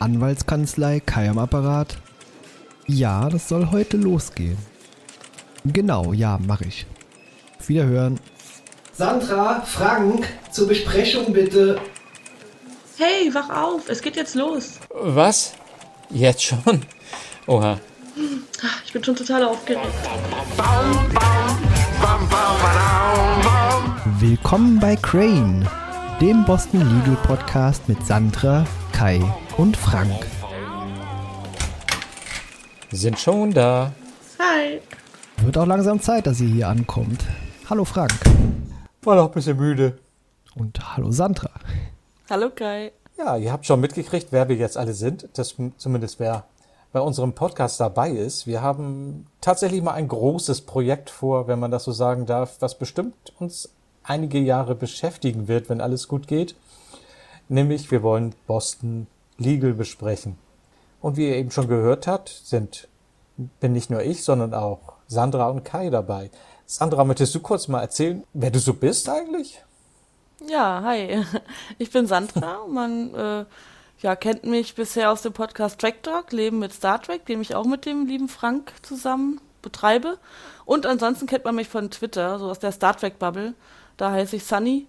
Anwaltskanzlei Kai am Apparat. Ja, das soll heute losgehen. Genau, ja, mache ich. Wiederhören. Sandra, Frank, zur Besprechung bitte. Hey, wach auf, es geht jetzt los. Was? Jetzt schon? Oha. Ich bin schon total aufgeregt. Willkommen bei Crane, dem Boston Legal Podcast mit Sandra, Kai und Frank. Sind schon da. Hi. Wird auch langsam Zeit, dass ihr hier ankommt. Hallo Frank. War noch ein bisschen müde. Und hallo Sandra. Hallo Kai. Ja, ihr habt schon mitgekriegt, wer wir jetzt alle sind. Das zumindest wer bei unserem Podcast dabei ist. Wir haben tatsächlich mal ein großes Projekt vor, wenn man das so sagen darf, was bestimmt uns einige Jahre beschäftigen wird, wenn alles gut geht. Nämlich, wir wollen Boston Legal besprechen. Und wie ihr eben schon gehört habt, sind, bin nicht nur ich, sondern auch Sandra und Kai dabei. Sandra, möchtest du kurz mal erzählen, wer du so bist eigentlich? Ja, hi. Ich bin Sandra. Man äh, ja, kennt mich bisher aus dem Podcast Track Talk, Leben mit Star Trek, den ich auch mit dem lieben Frank zusammen betreibe. Und ansonsten kennt man mich von Twitter, so aus der Star Trek Bubble. Da heiße ich Sunny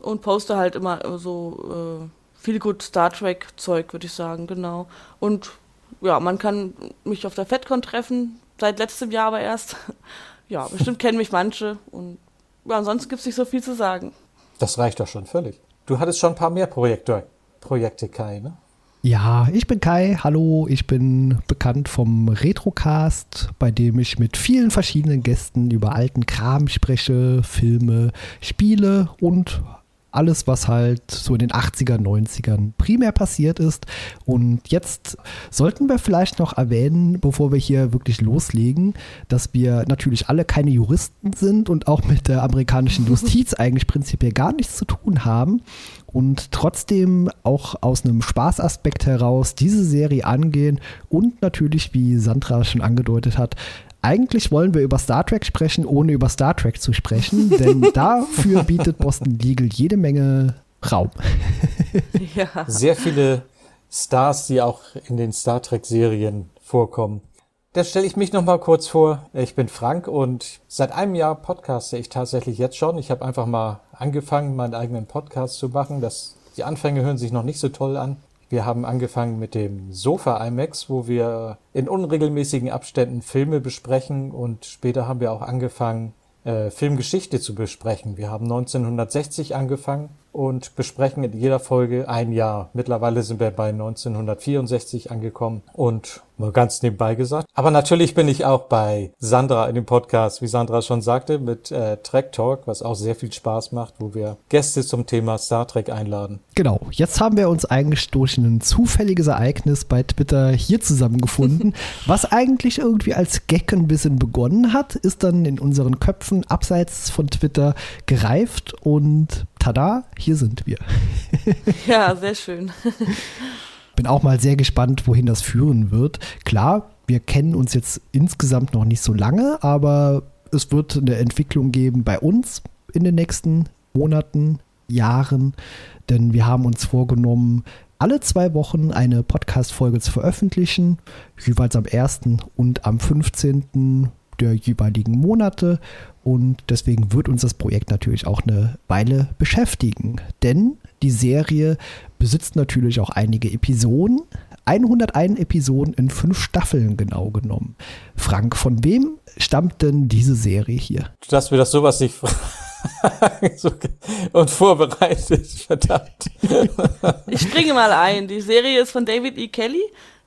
und poste halt immer so äh, viel gut Star Trek Zeug, würde ich sagen, genau. Und ja, man kann mich auf der FedCon treffen, seit letztem Jahr aber erst. Ja, bestimmt kennen mich manche und ja, ansonsten gibt es nicht so viel zu sagen. Das reicht doch schon völlig. Du hattest schon ein paar mehr Projekte, Projekte Kai, ne? Ja, ich bin Kai. Hallo, ich bin bekannt vom Retrocast, bei dem ich mit vielen verschiedenen Gästen über alten Kram spreche, Filme, Spiele und alles, was halt so in den 80er, 90ern primär passiert ist. Und jetzt sollten wir vielleicht noch erwähnen, bevor wir hier wirklich loslegen, dass wir natürlich alle keine Juristen sind und auch mit der amerikanischen Justiz eigentlich prinzipiell gar nichts zu tun haben und trotzdem auch aus einem Spaßaspekt heraus diese Serie angehen und natürlich, wie Sandra schon angedeutet hat, eigentlich wollen wir über Star Trek sprechen, ohne über Star Trek zu sprechen, denn dafür bietet Boston Legal jede Menge Raum. ja. Sehr viele Stars, die auch in den Star Trek-Serien vorkommen. Da stelle ich mich noch mal kurz vor. Ich bin Frank und seit einem Jahr podcaste ich tatsächlich jetzt schon. Ich habe einfach mal angefangen, meinen eigenen Podcast zu machen. Das, die Anfänge hören sich noch nicht so toll an. Wir haben angefangen mit dem Sofa IMAX, wo wir in unregelmäßigen Abständen Filme besprechen und später haben wir auch angefangen, äh, Filmgeschichte zu besprechen. Wir haben 1960 angefangen und besprechen in jeder Folge ein Jahr. Mittlerweile sind wir bei 1964 angekommen und mal ganz nebenbei gesagt. Aber natürlich bin ich auch bei Sandra in dem Podcast, wie Sandra schon sagte, mit äh, Trek Talk, was auch sehr viel Spaß macht, wo wir Gäste zum Thema Star Trek einladen. Genau, jetzt haben wir uns eigentlich durch ein zufälliges Ereignis bei Twitter hier zusammengefunden. was eigentlich irgendwie als Gag ein bisschen begonnen hat, ist dann in unseren Köpfen abseits von Twitter gereift und tada, hier sind wir. ja, sehr schön. Bin auch mal sehr gespannt, wohin das führen wird. Klar, wir kennen uns jetzt insgesamt noch nicht so lange, aber es wird eine Entwicklung geben bei uns in den nächsten Monaten, Jahren, denn wir haben uns vorgenommen, alle zwei Wochen eine Podcast-Folge zu veröffentlichen, jeweils am 1. und am 15. der jeweiligen Monate. Und deswegen wird uns das Projekt natürlich auch eine Weile beschäftigen. Denn die Serie besitzt natürlich auch einige Episoden. 101 Episoden in fünf Staffeln genau genommen. Frank, von wem stammt denn diese Serie hier? Dass wir das sowas nicht und vorbereitet, verdammt. Ich springe mal ein. Die Serie ist von David E. Kelly,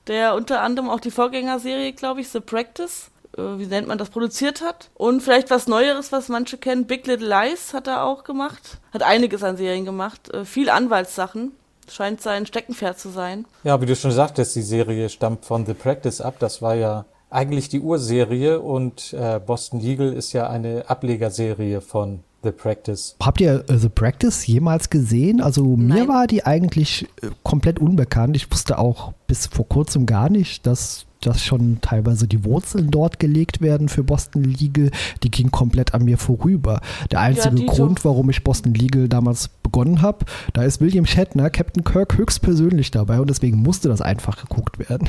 der unter anderem auch die Vorgängerserie, glaube ich, The Practice, äh, wie nennt man das, produziert hat. Und vielleicht was Neueres, was manche kennen, Big Little Lies hat er auch gemacht. Hat einiges an Serien gemacht. Äh, viel Anwaltssachen. Scheint sein Steckenpferd zu sein. Ja, wie du schon sagtest, die Serie stammt von The Practice ab. Das war ja eigentlich die Urserie und äh, Boston Legal ist ja eine Ablegerserie von The Practice. Habt ihr uh, The Practice jemals gesehen? Also Nein. mir war die eigentlich äh, komplett unbekannt. Ich wusste auch bis vor kurzem gar nicht, dass dass schon teilweise die Wurzeln dort gelegt werden für Boston Legal, die ging komplett an mir vorüber. Der einzige ja, Grund, warum ich Boston Legal damals begonnen habe, da ist William Shatner, Captain Kirk, höchstpersönlich dabei und deswegen musste das einfach geguckt werden.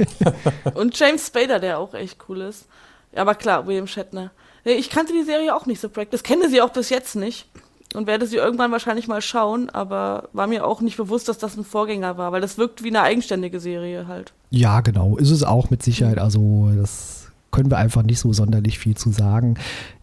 und James Spader, der auch echt cool ist. Ja, aber klar, William Shatner. Ich kannte die Serie auch nicht so practice, kenne sie auch bis jetzt nicht und werde sie irgendwann wahrscheinlich mal schauen, aber war mir auch nicht bewusst, dass das ein Vorgänger war, weil das wirkt wie eine eigenständige Serie halt. Ja, genau, ist es auch mit Sicherheit. Also das können wir einfach nicht so sonderlich viel zu sagen.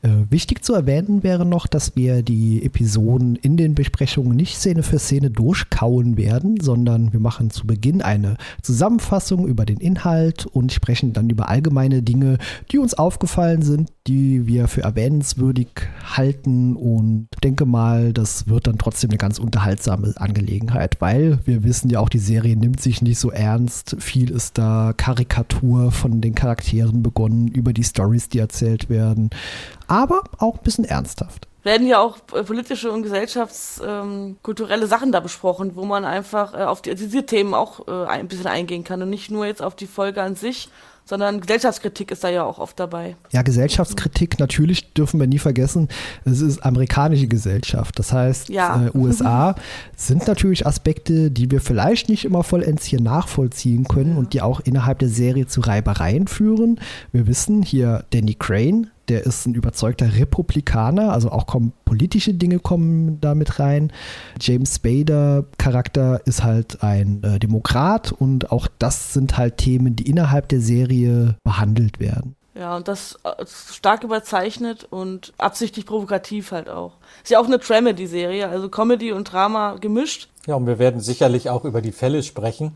Äh, wichtig zu erwähnen wäre noch, dass wir die Episoden in den Besprechungen nicht Szene für Szene durchkauen werden, sondern wir machen zu Beginn eine Zusammenfassung über den Inhalt und sprechen dann über allgemeine Dinge, die uns aufgefallen sind, die wir für erwähnenswürdig halten und denke mal, das wird dann trotzdem eine ganz unterhaltsame Angelegenheit, weil wir wissen ja auch, die Serie nimmt sich nicht so ernst. Viel ist da Karikatur von den Charakteren begonnen, über die Stories, die erzählt werden aber auch ein bisschen ernsthaft. Werden ja auch äh, politische und gesellschaftskulturelle ähm, Sachen da besprochen, wo man einfach äh, auf die, diese Themen auch äh, ein bisschen eingehen kann und nicht nur jetzt auf die Folge an sich, sondern Gesellschaftskritik ist da ja auch oft dabei. Ja, Gesellschaftskritik natürlich dürfen wir nie vergessen. Es ist amerikanische Gesellschaft. Das heißt, ja. äh, USA sind natürlich Aspekte, die wir vielleicht nicht immer vollends hier nachvollziehen können ja. und die auch innerhalb der Serie zu Reibereien führen. Wir wissen hier Danny Crane, der ist ein überzeugter Republikaner, also auch kommen politische Dinge kommen damit rein. James Spader Charakter ist halt ein äh, Demokrat und auch das sind halt Themen, die innerhalb der Serie behandelt werden. Ja, und das äh, stark überzeichnet und absichtlich provokativ halt auch. Ist ja auch eine Dramedy-Serie, also Comedy und Drama gemischt. Ja, und wir werden sicherlich auch über die Fälle sprechen,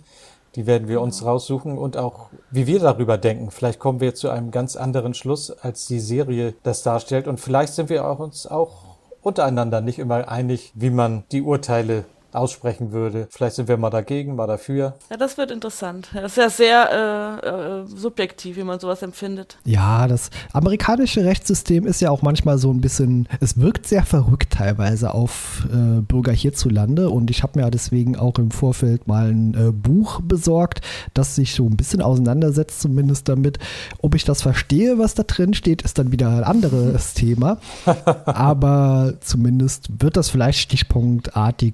die werden wir uns raussuchen und auch, wie wir darüber denken. Vielleicht kommen wir zu einem ganz anderen Schluss, als die Serie das darstellt. Und vielleicht sind wir auch uns auch untereinander nicht immer einig, wie man die Urteile aussprechen würde. Vielleicht sind wir mal dagegen, mal dafür. Ja, das wird interessant. Das ist ja sehr äh, äh, subjektiv, wie man sowas empfindet. Ja, das amerikanische Rechtssystem ist ja auch manchmal so ein bisschen, es wirkt sehr verrückt teilweise auf äh, Bürger hierzulande und ich habe mir deswegen auch im Vorfeld mal ein äh, Buch besorgt, das sich so ein bisschen auseinandersetzt, zumindest damit. Ob ich das verstehe, was da drin steht, ist dann wieder ein anderes Thema. Aber zumindest wird das vielleicht stichpunktartig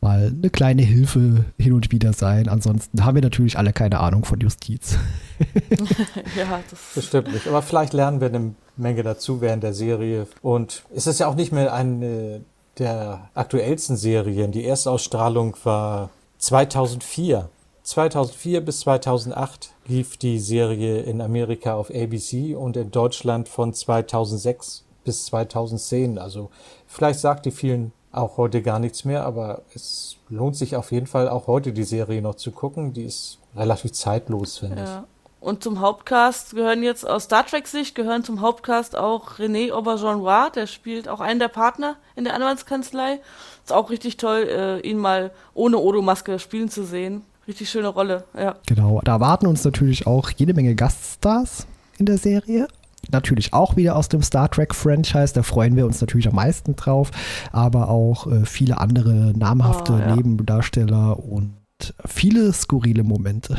mal eine kleine Hilfe hin und wieder sein. Ansonsten haben wir natürlich alle keine Ahnung von Justiz. ja, das bestimmt nicht. Aber vielleicht lernen wir eine Menge dazu während der Serie. Und es ist ja auch nicht mehr eine der aktuellsten Serien. Die Erstausstrahlung war 2004. 2004 bis 2008 lief die Serie in Amerika auf ABC und in Deutschland von 2006 bis 2010. Also vielleicht sagt die vielen auch heute gar nichts mehr, aber es lohnt sich auf jeden Fall auch heute die Serie noch zu gucken. Die ist relativ zeitlos, finde ja. ich. Und zum Hauptcast gehören jetzt aus Star Trek-Sicht gehören zum Hauptcast auch René Auberjonois, der spielt auch einen der Partner in der Anwaltskanzlei. Ist auch richtig toll, äh, ihn mal ohne Odo-Maske spielen zu sehen. Richtig schöne Rolle, ja. Genau, da erwarten uns natürlich auch jede Menge Gaststars in der Serie, natürlich auch wieder aus dem Star Trek-Franchise. Da freuen wir uns natürlich am meisten drauf. Aber auch äh, viele andere namhafte oh, ja. Nebendarsteller und viele skurrile Momente.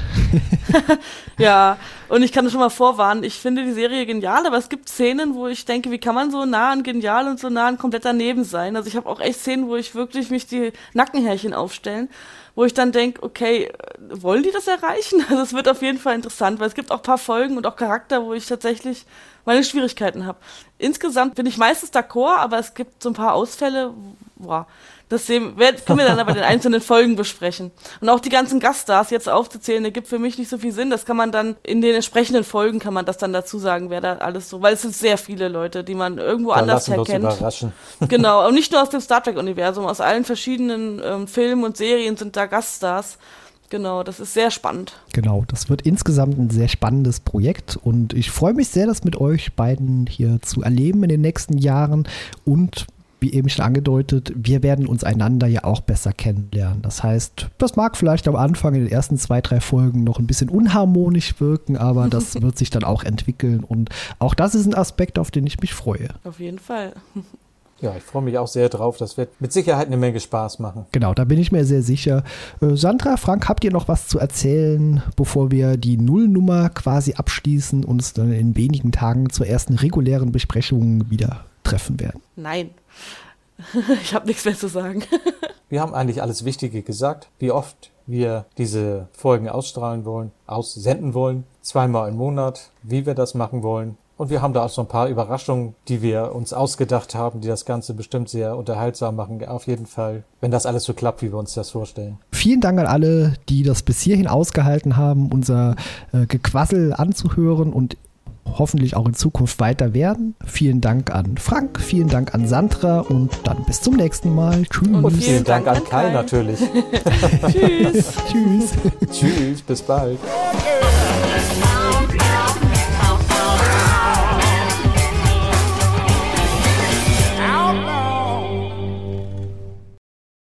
ja, und ich kann schon mal vorwarnen, ich finde die Serie genial, aber es gibt Szenen, wo ich denke, wie kann man so nah an genial und so nah an komplett daneben sein? Also ich habe auch echt Szenen, wo ich wirklich mich die Nackenhärchen aufstellen, wo ich dann denke, okay, wollen die das erreichen? Also es wird auf jeden Fall interessant, weil es gibt auch ein paar Folgen und auch Charakter, wo ich tatsächlich meine Schwierigkeiten habe. Insgesamt bin ich meistens d'accord, aber es gibt so ein paar Ausfälle, boah, das sehen, können wir dann aber in den einzelnen Folgen besprechen. Und auch die ganzen Gaststars jetzt aufzuzählen, der gibt für mich nicht so viel Sinn. Das kann man dann in den entsprechenden Folgen kann man das dann dazu sagen, wer da alles so, weil es sind sehr viele Leute, die man irgendwo da anders herkennt. genau, und nicht nur aus dem Star Trek Universum, aus allen verschiedenen ähm, Filmen und Serien sind da Gaststars. Genau, das ist sehr spannend. Genau, das wird insgesamt ein sehr spannendes Projekt und ich freue mich sehr, das mit euch beiden hier zu erleben in den nächsten Jahren und wie eben schon angedeutet, wir werden uns einander ja auch besser kennenlernen. Das heißt, das mag vielleicht am Anfang in den ersten zwei, drei Folgen noch ein bisschen unharmonisch wirken, aber das wird sich dann auch entwickeln und auch das ist ein Aspekt, auf den ich mich freue. Auf jeden Fall. Ja, ich freue mich auch sehr drauf. Das wird mit Sicherheit eine Menge Spaß machen. Genau, da bin ich mir sehr sicher. Äh, Sandra, Frank, habt ihr noch was zu erzählen, bevor wir die Nullnummer quasi abschließen und uns dann in wenigen Tagen zur ersten regulären Besprechung wieder treffen werden? Nein. ich habe nichts mehr zu sagen. wir haben eigentlich alles Wichtige gesagt. Wie oft wir diese Folgen ausstrahlen wollen, aussenden wollen, zweimal im Monat, wie wir das machen wollen. Und wir haben da auch so ein paar Überraschungen, die wir uns ausgedacht haben, die das Ganze bestimmt sehr unterhaltsam machen. Auf jeden Fall, wenn das alles so klappt, wie wir uns das vorstellen. Vielen Dank an alle, die das bis hierhin ausgehalten haben, unser äh, Gequassel anzuhören und hoffentlich auch in Zukunft weiter werden. Vielen Dank an Frank, vielen Dank an Sandra und dann bis zum nächsten Mal. Tschüss. Und vielen, vielen Dank, Dank, an Kai, Kai natürlich. Tschüss. Tschüss. Tschüss, bis bald.